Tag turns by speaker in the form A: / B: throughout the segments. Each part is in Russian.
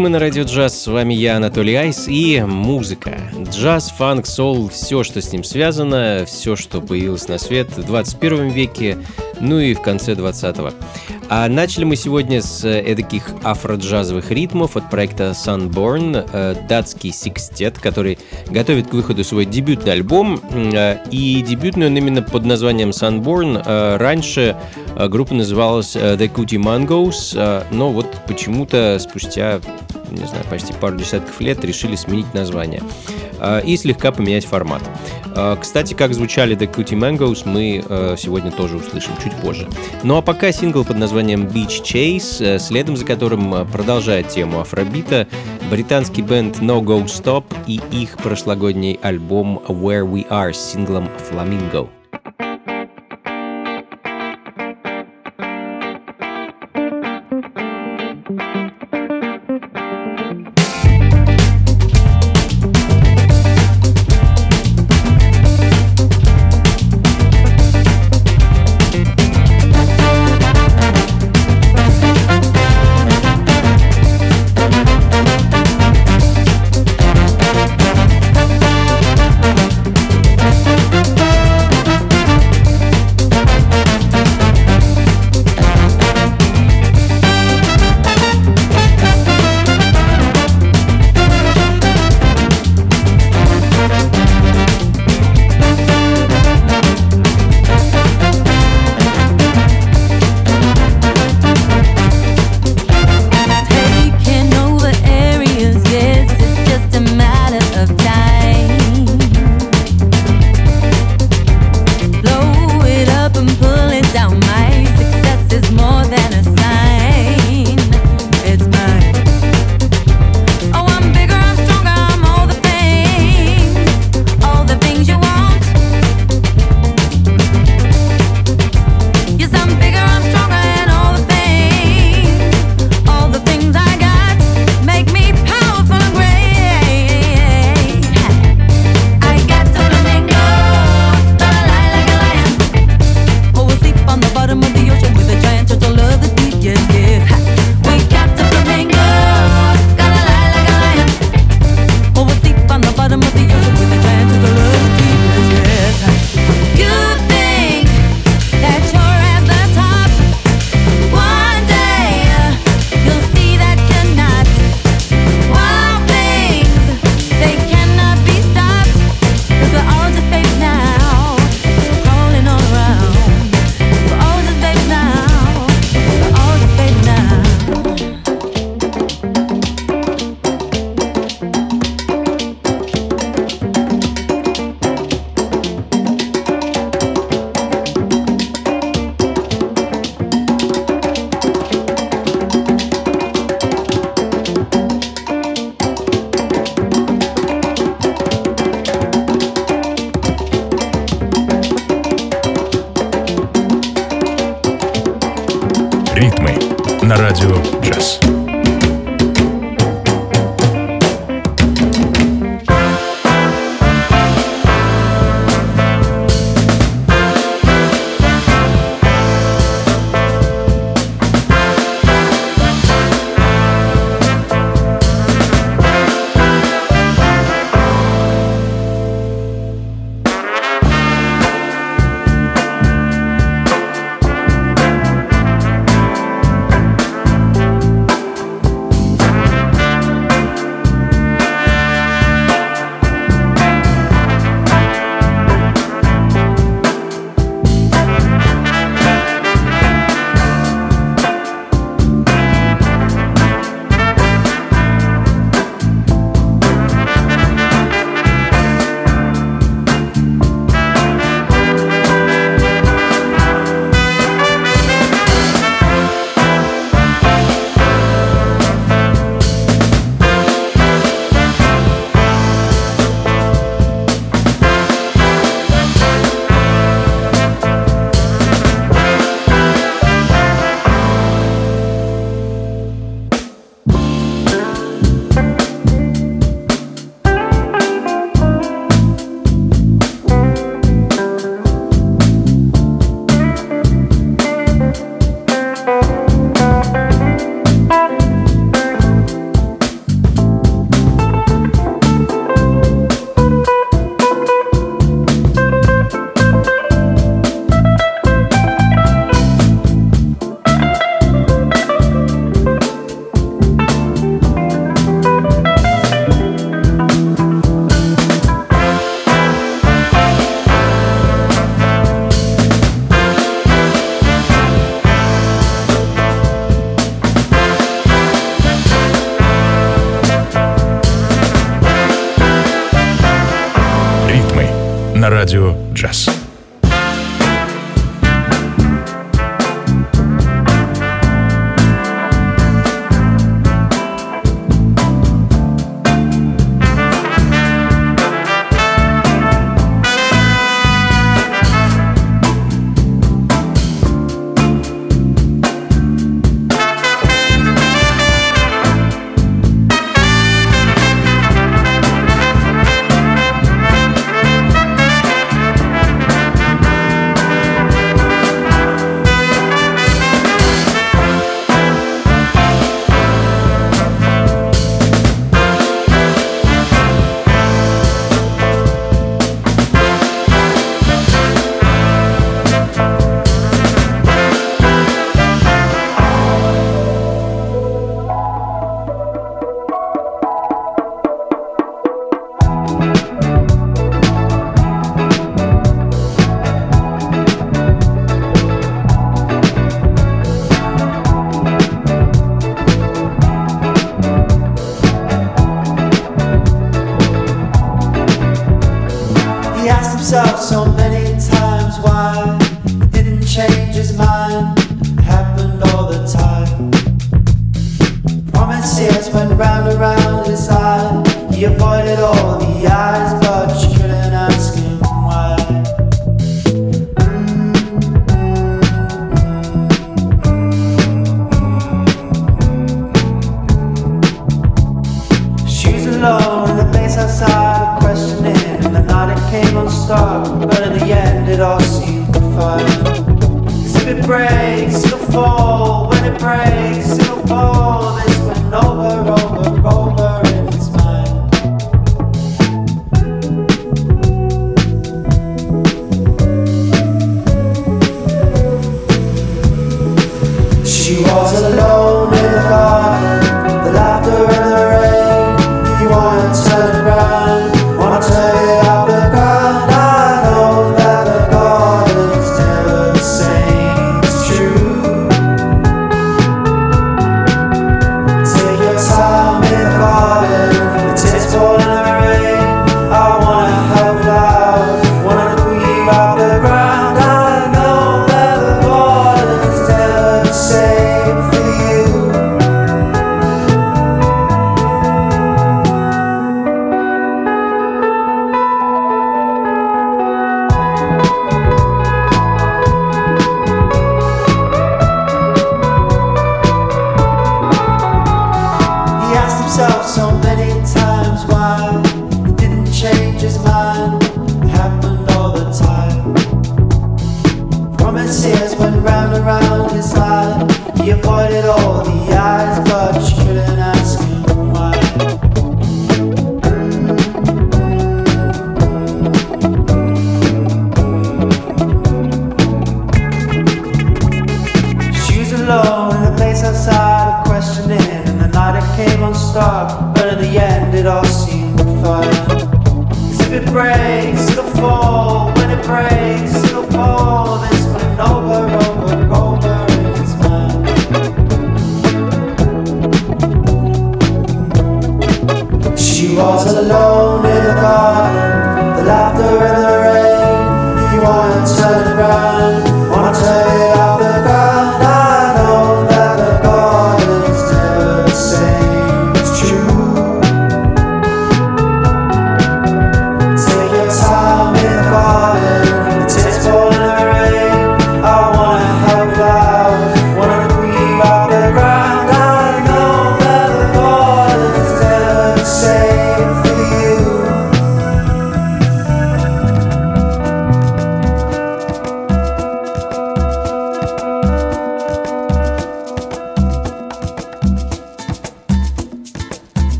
A: Ритмы на радио джаз. С вами я, Анатолий Айс, и музыка. Джаз, фанк, сол, все, что с ним связано, все, что появилось на свет в 21 веке, ну и в конце 20-го. А начали мы сегодня с эдаких афроджазовых ритмов от проекта Sunborn, э, датский секстет, который готовит к выходу свой дебютный альбом. Э, и дебютный он именно под названием Sunborn. Э, раньше группа называлась The Cootie Mangoes, но вот почему-то спустя не знаю, почти пару десятков лет решили сменить название и слегка поменять формат. А, кстати, как звучали The Cutie Mangoes, мы э, сегодня тоже услышим чуть позже. Ну а пока сингл под названием Beach Chase, э, следом за которым э, продолжает тему афробита, британский бенд No Go Stop и их прошлогодний альбом Where We Are с синглом Flamingo.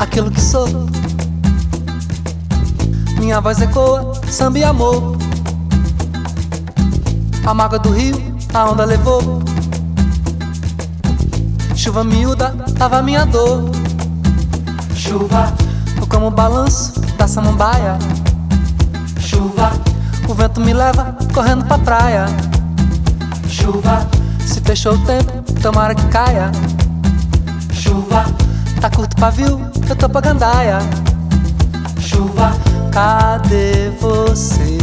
B: Aquilo que sou. Minha voz ecoa, samba e amor. A mágoa do rio, a onda levou. Chuva miúda, tava minha dor. Chuva, eu como balanço da samambaia. Chuva, o vento me leva correndo pra praia. Chuva, se fechou o tempo, tomara que caia. Chuva, tá curto pavio, eu tô pra gandaia. Chuva, cadê você?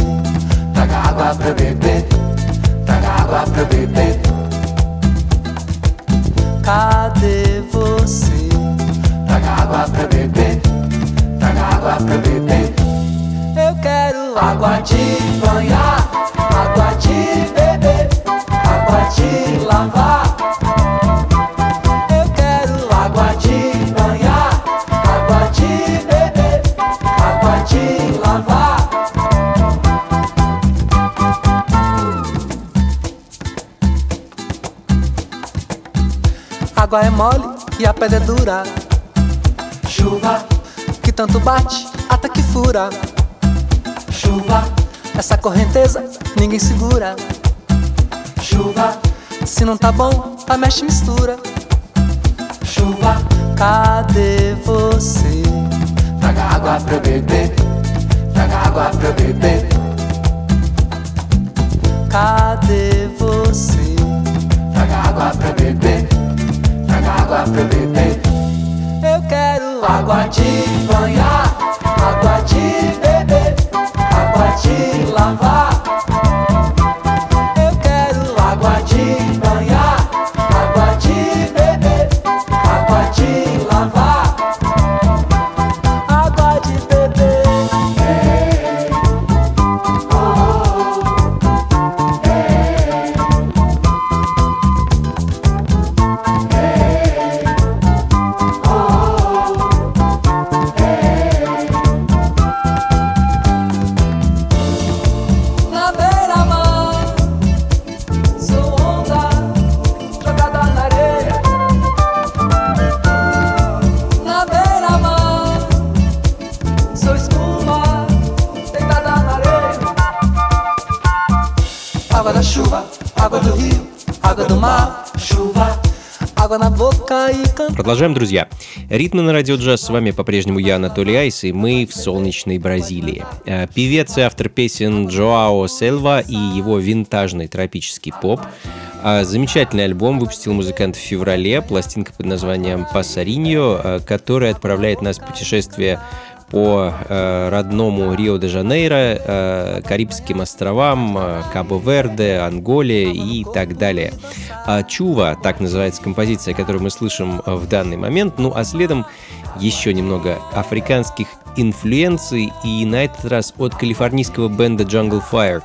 B: Traga água pra beber, traga água pra beber. Cadê você? Traga água pra beber, traga água pra beber. Eu quero água de banhar, água de beber, água de lavar. Água é mole e a pedra é dura. Chuva que tanto bate até que fura. Chuva, essa correnteza ninguém segura. Chuva, se não tá bom, a mexe mistura. Chuva, cadê você? Traga água pra beber, traga água pra beber. Cadê você? Traga água pra beber água pra beber. Eu quero água de banhar, água de beber, água de lavar.
A: Продолжаем, друзья. Ритмы на радио джаз. С вами по-прежнему я, Анатолий Айс, и мы в солнечной Бразилии. Э, певец и автор песен Джоао Сельва и его винтажный тропический поп. А, замечательный альбом выпустил музыкант в феврале, пластинка под названием «Пассариньо», э, который отправляет нас в путешествие по э, родному Рио-де-Жанейро, э, Карибским островам, э, Кабо-Верде, Анголе и так далее. А Чува, так называется композиция, которую мы слышим в данный момент. Ну а следом еще немного африканских инфлюенций и на этот раз от калифорнийского бенда Jungle Fire.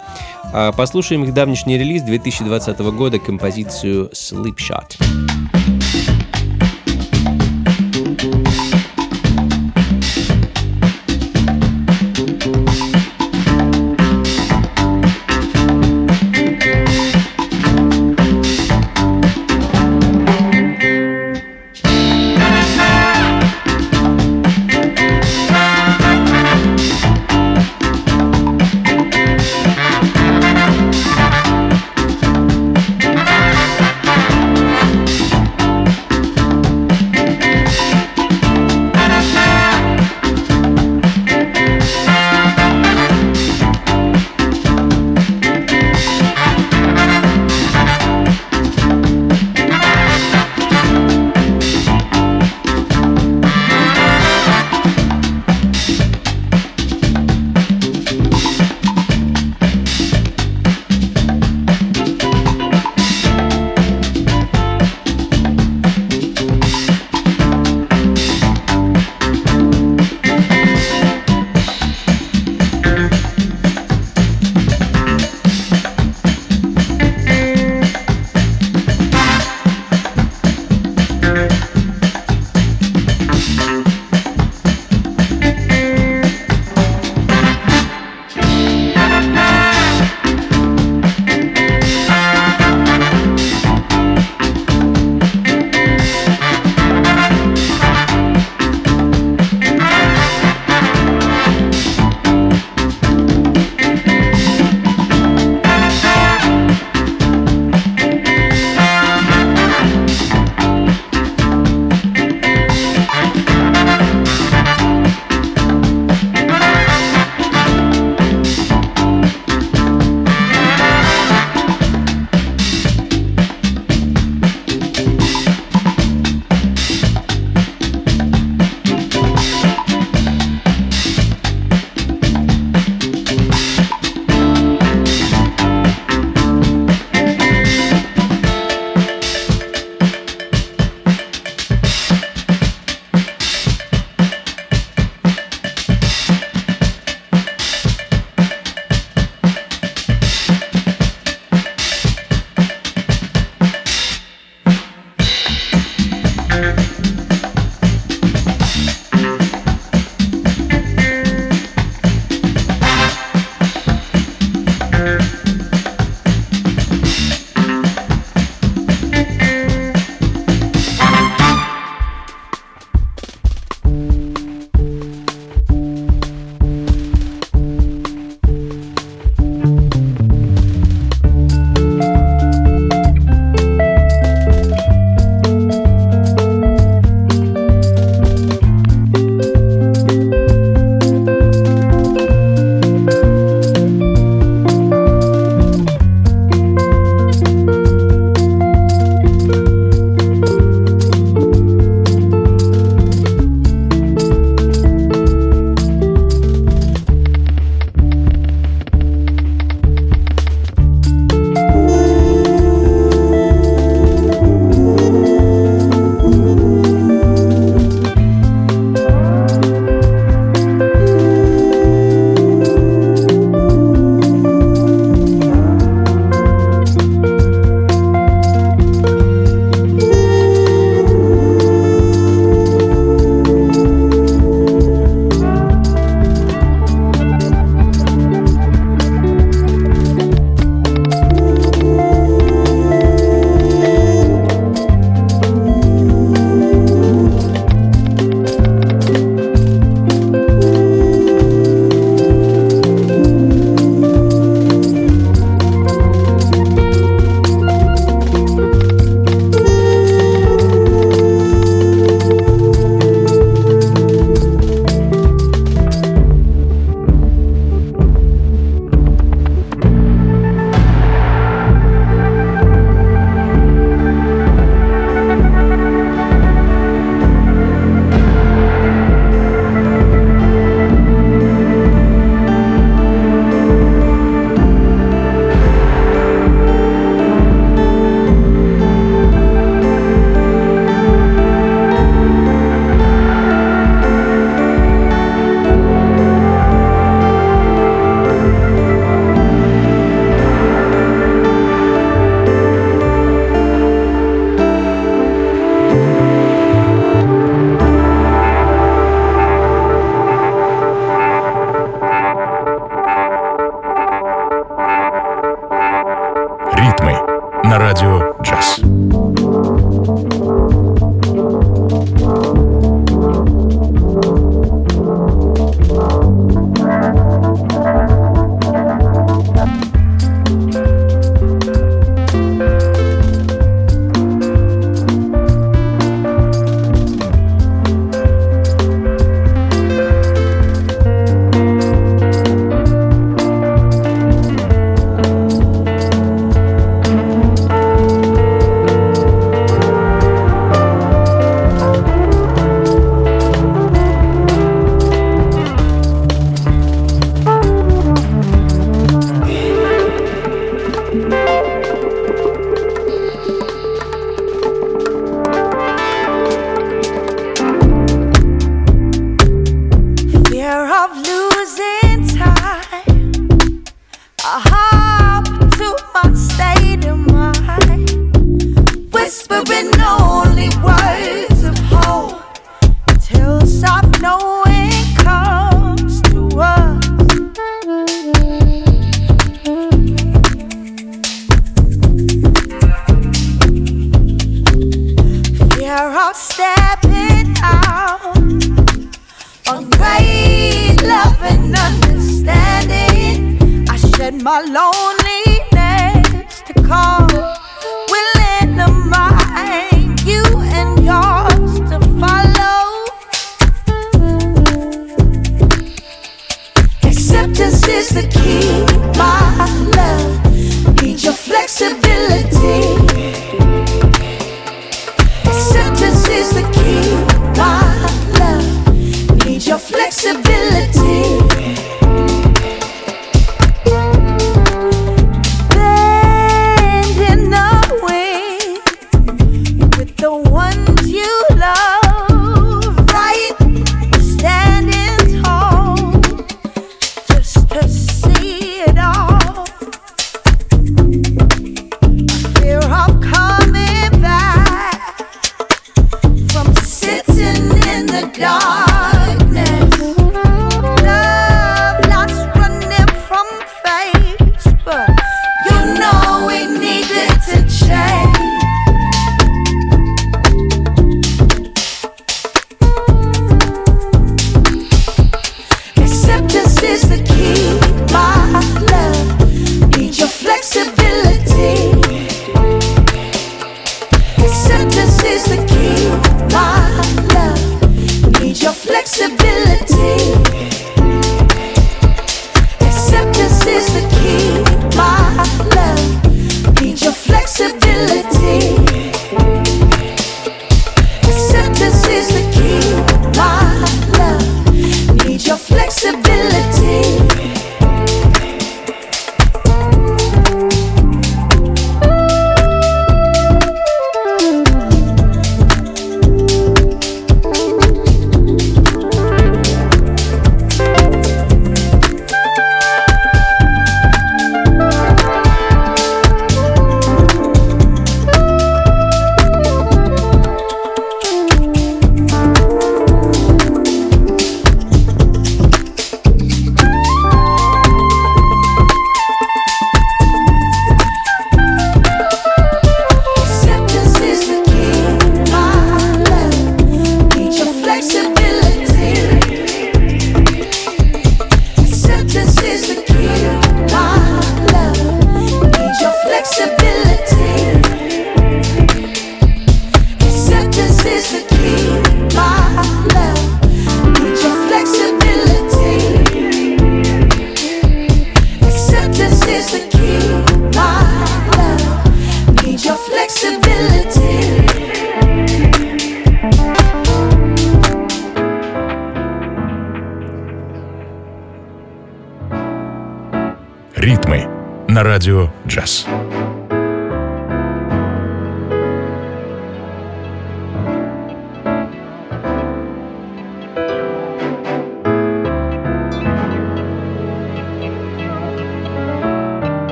A: А послушаем их давнишний релиз 2020 года, композицию Sleep Shot.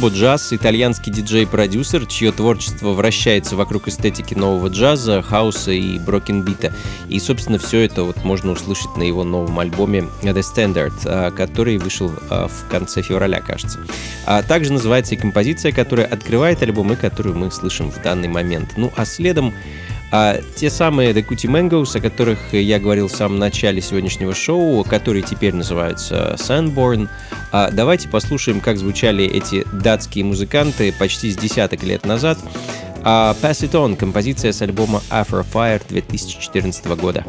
A: Turbo Jazz — итальянский диджей-продюсер, чье творчество вращается вокруг эстетики нового джаза, хаоса и брокенбита. И, собственно, все это вот можно услышать на его новом альбоме The Standard, а, который вышел а, в конце февраля, кажется. А также называется и композиция, которая открывает альбом и которую мы слышим в данный момент. Ну, а следом а те самые The Cutie Mangoes, о которых я говорил в самом начале сегодняшнего шоу, которые теперь называются Sandborn, а давайте послушаем, как звучали эти датские музыканты почти с десяток лет назад. А Pass It On — композиция с альбома Afro Fire 2014 года.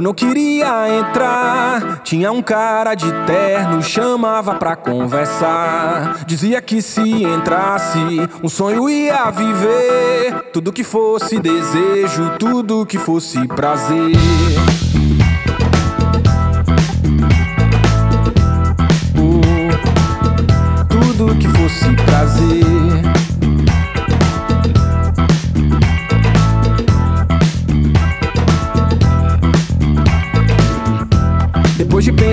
C: Eu não queria entrar. Tinha um cara de terno, chamava pra conversar. Dizia que se entrasse, um sonho ia viver. Tudo que fosse desejo, tudo que fosse prazer. Uh, tudo que fosse prazer.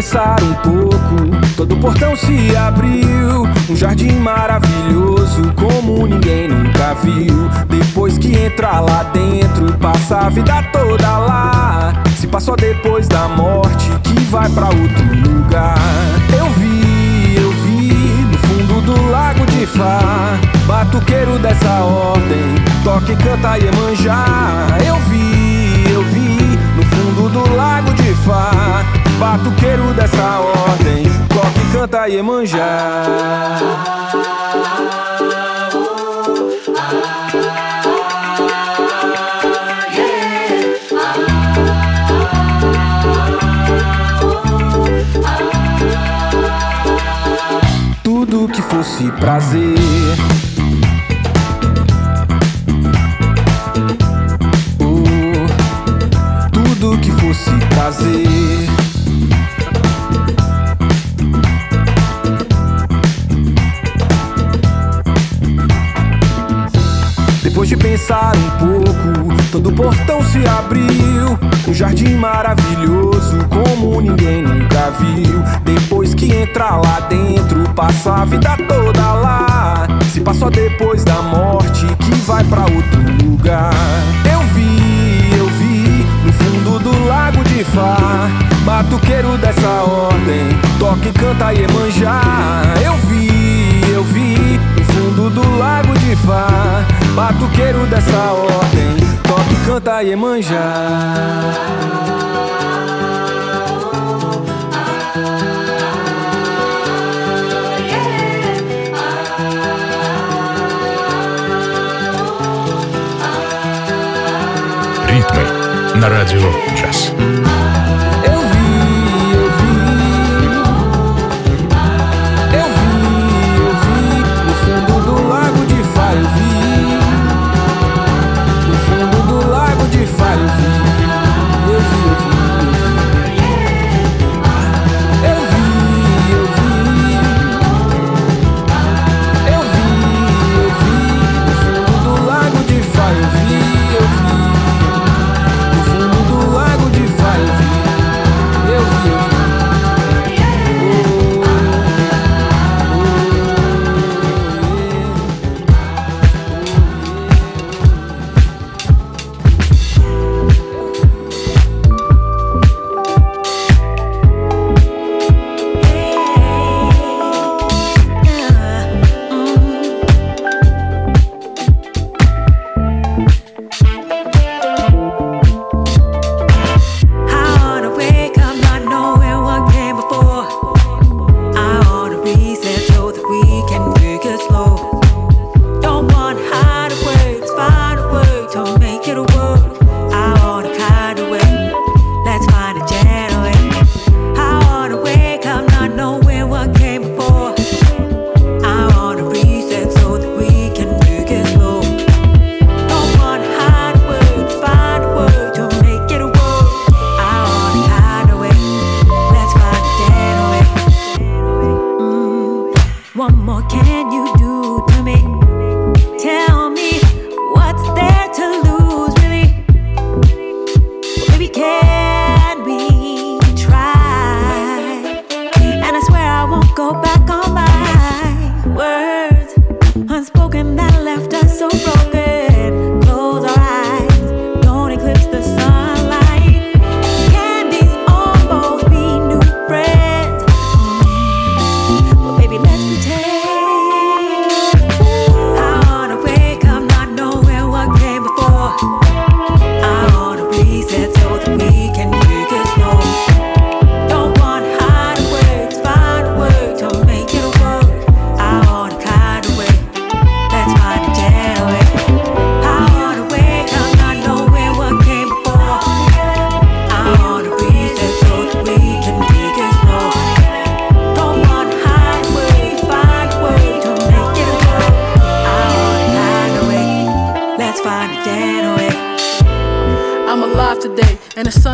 C: Pensar um pouco, todo portão se abriu. Um jardim maravilhoso, como ninguém nunca viu. Depois que entra lá dentro, passa a vida toda lá. Se passou depois da morte, que vai pra outro lugar. Eu vi, eu vi, no fundo do lago de Fá. Batuqueiro dessa ordem, toque, canta e manjar. Eu vi, eu vi, no fundo do lago de Fá. Batuqueiro dessa ordem, toque, canta e manjar. Tudo que fosse prazer. Uh, tudo que fosse prazer. Pensar um pouco, todo portão se abriu. Um jardim maravilhoso, como ninguém nunca viu. Depois que entra lá dentro, passa a vida toda lá. Se passou depois da morte, que vai pra outro lugar. Eu vi, eu vi, no fundo do lago de Fá. Batuqueiro dessa ordem, toque, canta e manjar. Eu vi, fundo do lago de Fá. Batuqueiro dessa ordem, toque, canta e manjar.
D: Ритмы на радио джаз.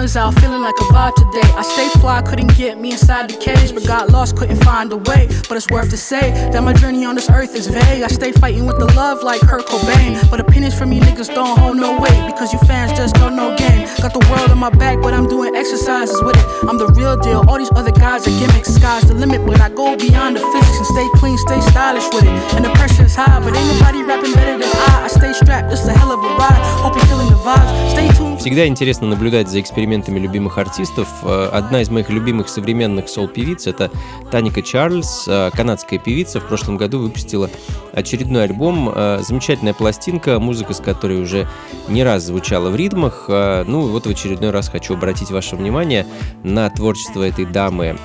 E: guns out, feeling like a vibe today. I stay fly, couldn't get me inside the cage, but got lost, couldn't find a way. But it's worth to say that my journey on this earth is vague. I stay fighting with the love like Kurt Cobain. But opinions from me niggas don't hold no weight because you fans just don't know game. Got the world on my back, but I'm doing exercises with it. I'm the real deal. All these other guys are gimmicks. Sky's the limit, but I go beyond the physics and stay clean, stay stylish with it. And the pressure's high, but ain't nobody rapping better than I. I stay strapped, it's a hell of a ride. Hope you're feeling the vibes. Stay tuned.
A: Всегда интересно наблюдать за экспериментами любимых артистов. Э, одна из моих любимых современных сол-певиц — это Таника Чарльз, э, канадская певица. В прошлом году выпустила очередной альбом. Э, замечательная пластинка, музыка с которой уже не раз звучала в ритмах. Ну, вот в очередной раз хочу обратить ваше внимание на творчество этой дамы.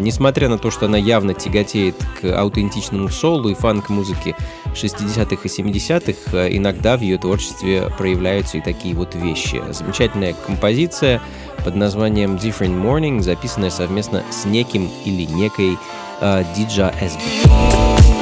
A: Несмотря на то, что она явно тяготеет к аутентичному солу и фанк-музыке 60-х и 70-х, иногда в ее творчестве проявляются и такие вот вещи замечательная композиция под названием Different Morning, записанная совместно с неким или некой э, DJ SB.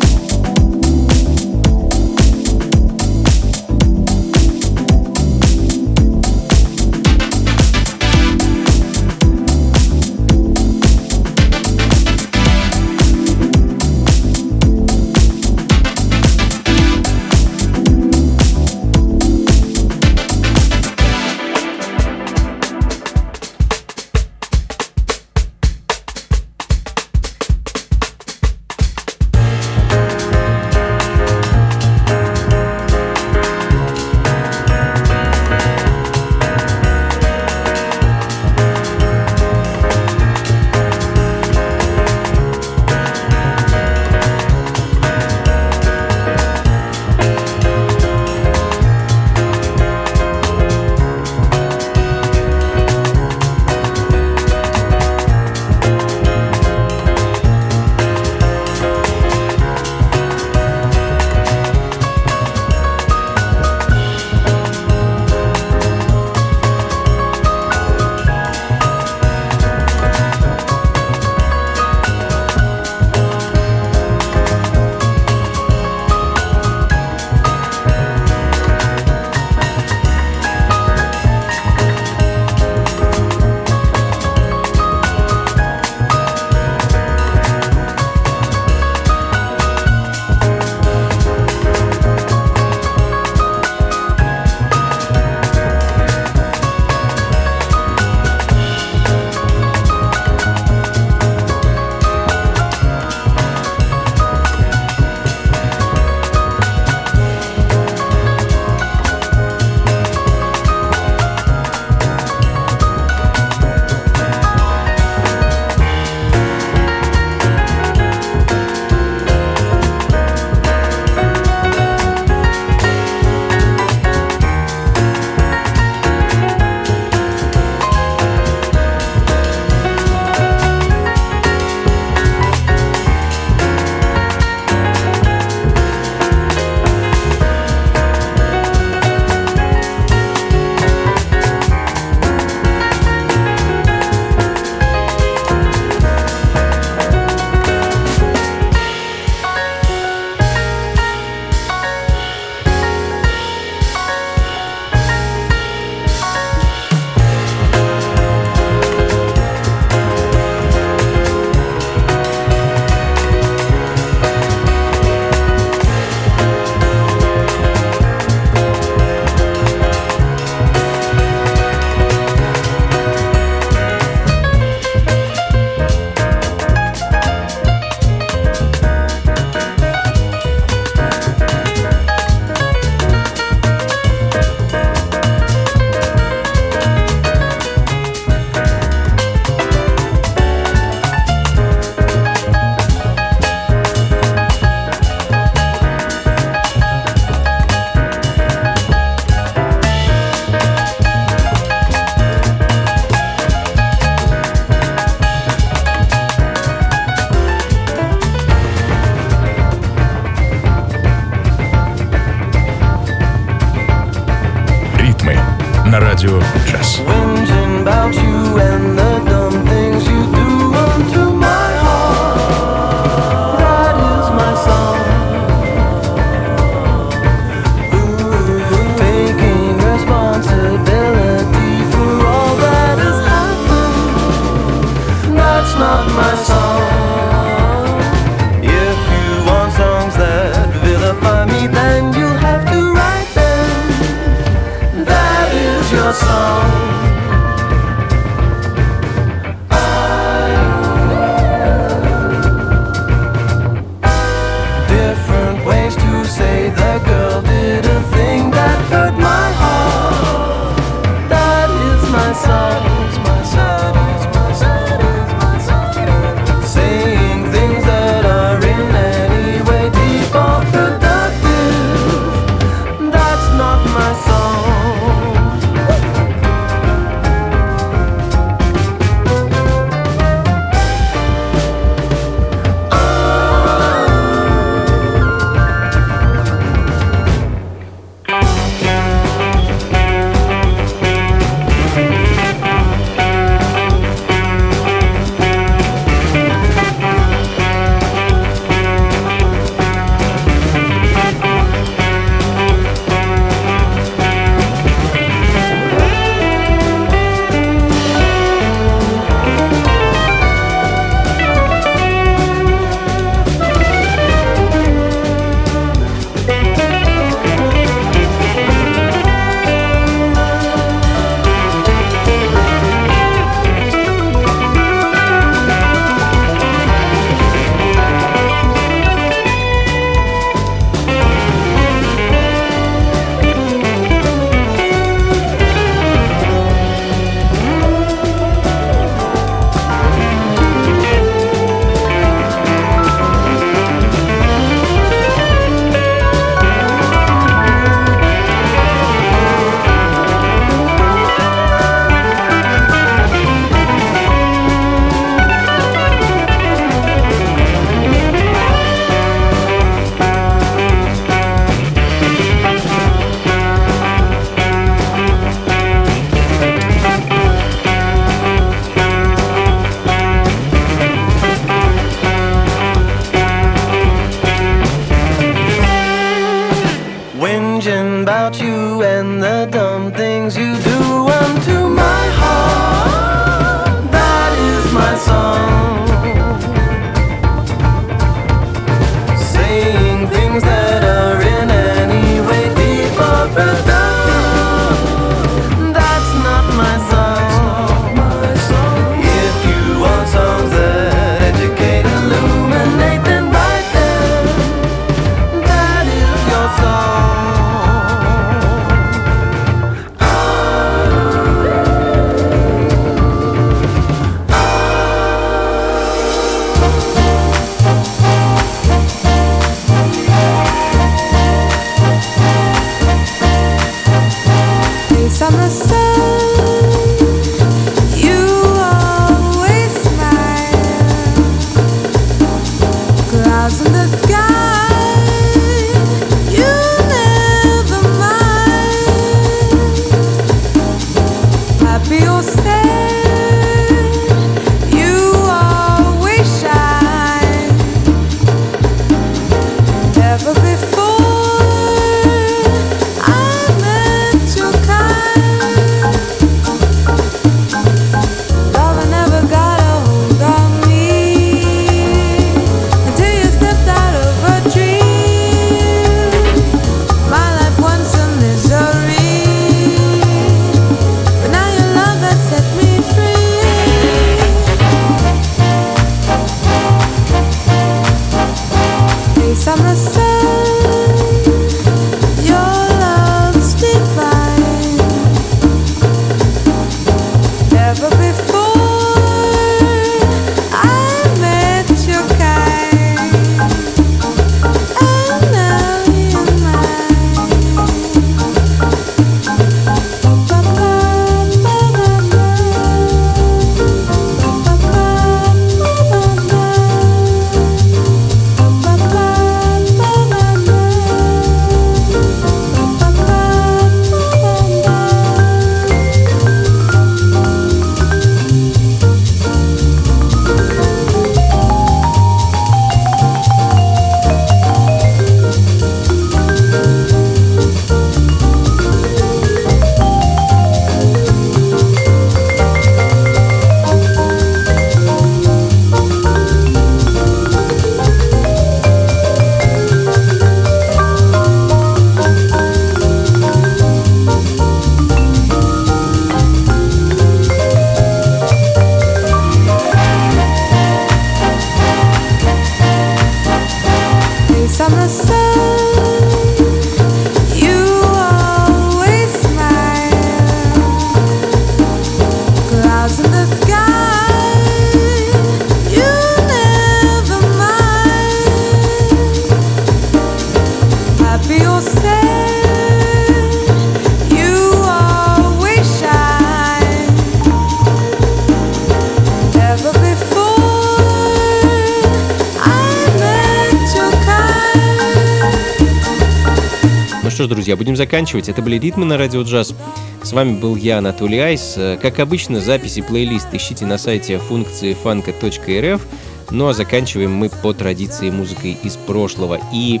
A: Друзья, будем заканчивать. Это были «Ритмы на радио джаз». С вами был я, Анатолий Айс. Как обычно, записи плейлист ищите на сайте функции фанка.рф. Ну а заканчиваем мы по традиции музыкой из прошлого. И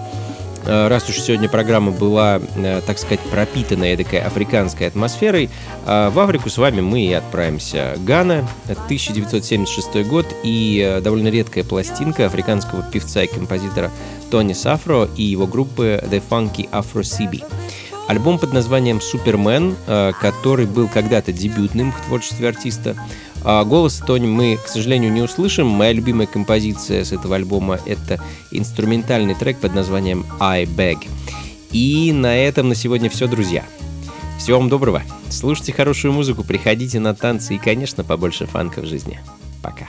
A: Э, раз уж сегодня программа была, э, так сказать, пропитана эдакой африканской атмосферой, э, в Африку с вами мы и отправимся. Гана, 1976 год и довольно редкая пластинка африканского певца и композитора Тони Сафро и его группы The Funky Afro CB. Альбом под названием «Супермен», который был когда-то дебютным в творчестве артиста, а голос Тони мы, к сожалению, не услышим. Моя любимая композиция с этого альбома — это инструментальный трек под названием «I Beg». И на этом на сегодня все, друзья. Всего вам доброго. Слушайте хорошую музыку, приходите на танцы и, конечно, побольше фанка в жизни. Пока.